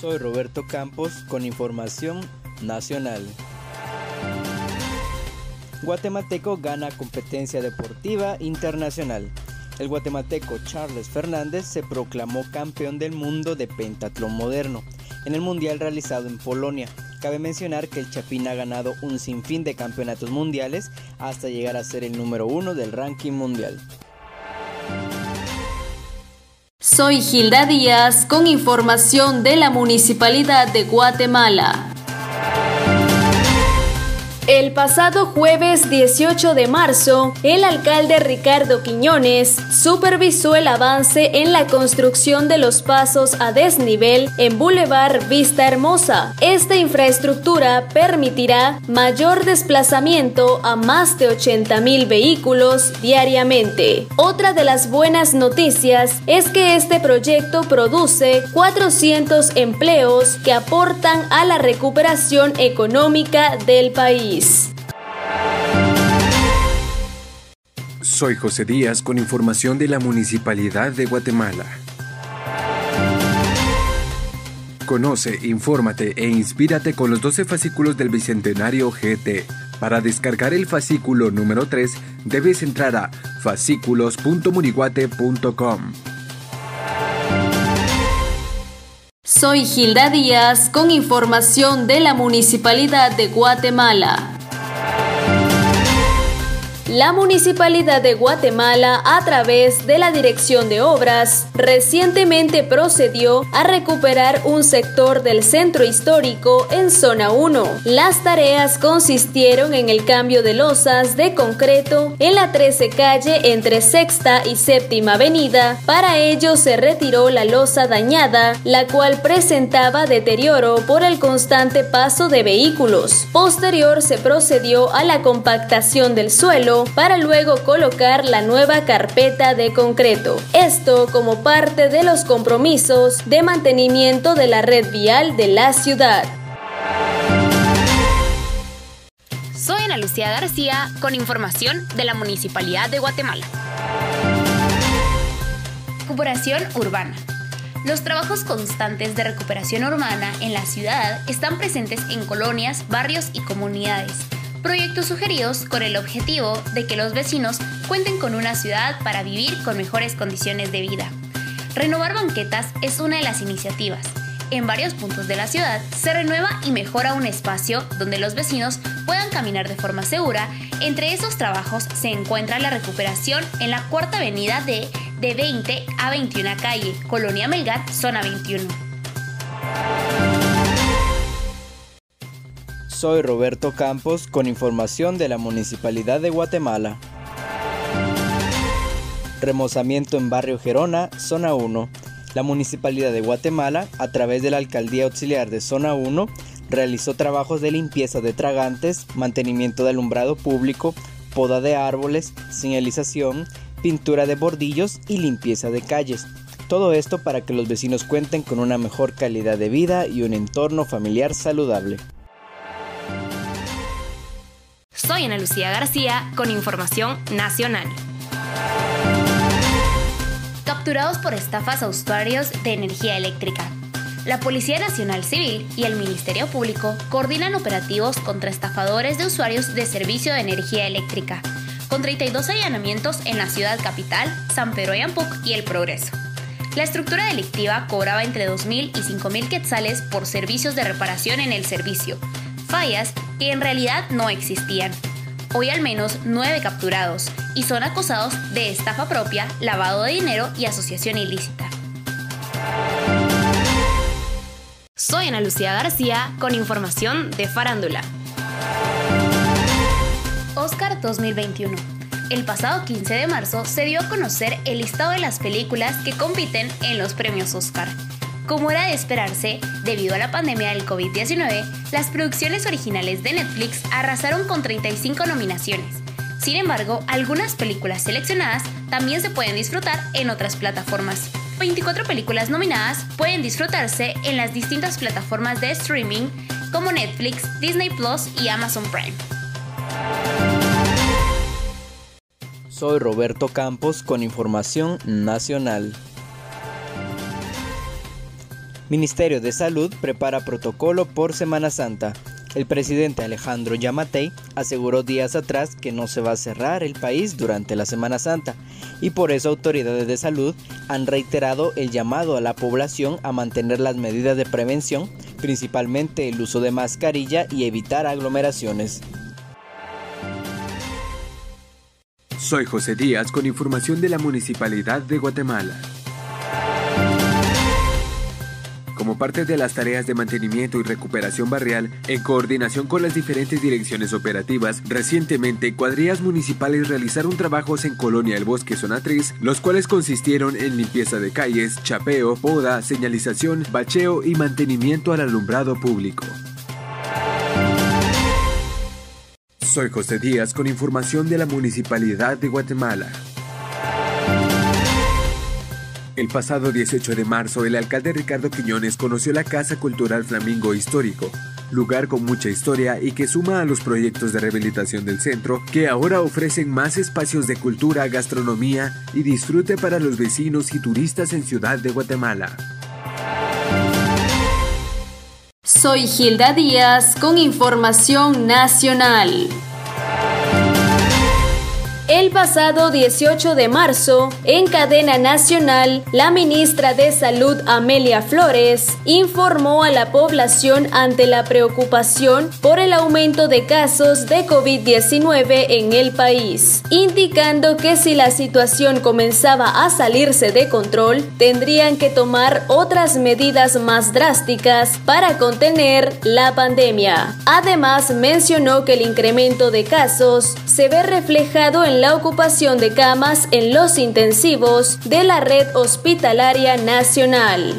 Soy Roberto Campos con información nacional. Guatemalteco gana competencia deportiva internacional. El guatemalteco Charles Fernández se proclamó campeón del mundo de pentatlón moderno en el mundial realizado en Polonia. Cabe mencionar que el Chapín ha ganado un sinfín de campeonatos mundiales hasta llegar a ser el número uno del ranking mundial. Soy Gilda Díaz con información de la Municipalidad de Guatemala. El pasado jueves 18 de marzo, el alcalde Ricardo Quiñones supervisó el avance en la construcción de los pasos a desnivel en Boulevard Vista Hermosa. Esta infraestructura permitirá mayor desplazamiento a más de 80 mil vehículos diariamente. Otra de las buenas noticias es que este proyecto produce 400 empleos que aportan a la recuperación económica del país. Soy José Díaz con información de la Municipalidad de Guatemala. Conoce, infórmate e inspírate con los 12 fascículos del Bicentenario GT. Para descargar el fascículo número 3, debes entrar a fascículos.muriguate.com. Soy Gilda Díaz con información de la Municipalidad de Guatemala. La Municipalidad de Guatemala, a través de la Dirección de Obras, recientemente procedió a recuperar un sector del centro histórico en Zona 1. Las tareas consistieron en el cambio de losas de concreto en la 13 calle entre Sexta y Séptima Avenida. Para ello se retiró la losa dañada, la cual presentaba deterioro por el constante paso de vehículos. Posterior se procedió a la compactación del suelo para luego colocar la nueva carpeta de concreto. Esto como parte de los compromisos de mantenimiento de la red vial de la ciudad. Soy Ana Lucía García con información de la Municipalidad de Guatemala. Recuperación urbana. Los trabajos constantes de recuperación urbana en la ciudad están presentes en colonias, barrios y comunidades proyectos sugeridos con el objetivo de que los vecinos cuenten con una ciudad para vivir con mejores condiciones de vida. Renovar banquetas es una de las iniciativas. En varios puntos de la ciudad se renueva y mejora un espacio donde los vecinos puedan caminar de forma segura. Entre esos trabajos se encuentra la recuperación en la cuarta avenida de, de 20 a 21 calle, Colonia Melgar, zona 21. Soy Roberto Campos con información de la Municipalidad de Guatemala. Remozamiento en Barrio Gerona, Zona 1. La Municipalidad de Guatemala, a través de la Alcaldía Auxiliar de Zona 1, realizó trabajos de limpieza de tragantes, mantenimiento de alumbrado público, poda de árboles, señalización, pintura de bordillos y limpieza de calles. Todo esto para que los vecinos cuenten con una mejor calidad de vida y un entorno familiar saludable. Soy Ana Lucía García con información nacional. Capturados por estafas a usuarios de energía eléctrica. La Policía Nacional Civil y el Ministerio Público coordinan operativos contra estafadores de usuarios de servicio de energía eléctrica, con 32 allanamientos en la ciudad capital, San Pedro Yampuc y El Progreso. La estructura delictiva cobraba entre 2.000 y 5.000 quetzales por servicios de reparación en el servicio, fallas que en realidad no existían. Hoy al menos nueve capturados y son acusados de estafa propia, lavado de dinero y asociación ilícita. Soy Ana Lucía García con información de Farándula. Oscar 2021. El pasado 15 de marzo se dio a conocer el listado de las películas que compiten en los premios Oscar. Como era de esperarse, debido a la pandemia del COVID-19, las producciones originales de Netflix arrasaron con 35 nominaciones. Sin embargo, algunas películas seleccionadas también se pueden disfrutar en otras plataformas. 24 películas nominadas pueden disfrutarse en las distintas plataformas de streaming como Netflix, Disney Plus y Amazon Prime. Soy Roberto Campos con información nacional. Ministerio de Salud prepara protocolo por Semana Santa. El presidente Alejandro Yamatei aseguró días atrás que no se va a cerrar el país durante la Semana Santa y por eso autoridades de salud han reiterado el llamado a la población a mantener las medidas de prevención, principalmente el uso de mascarilla y evitar aglomeraciones. Soy José Díaz con información de la Municipalidad de Guatemala. Como parte de las tareas de mantenimiento y recuperación barrial, en coordinación con las diferentes direcciones operativas, recientemente cuadrillas municipales realizaron trabajos en Colonia El Bosque Zona 3, los cuales consistieron en limpieza de calles, chapeo, poda, señalización, bacheo y mantenimiento al alumbrado público. Soy José Díaz con información de la Municipalidad de Guatemala. El pasado 18 de marzo, el alcalde Ricardo Quiñones conoció la Casa Cultural Flamingo Histórico, lugar con mucha historia y que suma a los proyectos de rehabilitación del centro, que ahora ofrecen más espacios de cultura, gastronomía y disfrute para los vecinos y turistas en Ciudad de Guatemala. Soy Gilda Díaz con información nacional. El pasado 18 de marzo, en cadena nacional, la ministra de Salud Amelia Flores informó a la población ante la preocupación por el aumento de casos de COVID-19 en el país, indicando que si la situación comenzaba a salirse de control, tendrían que tomar otras medidas más drásticas para contener la pandemia. Además, mencionó que el incremento de casos se ve reflejado en la ocupación de camas en los intensivos de la red hospitalaria nacional.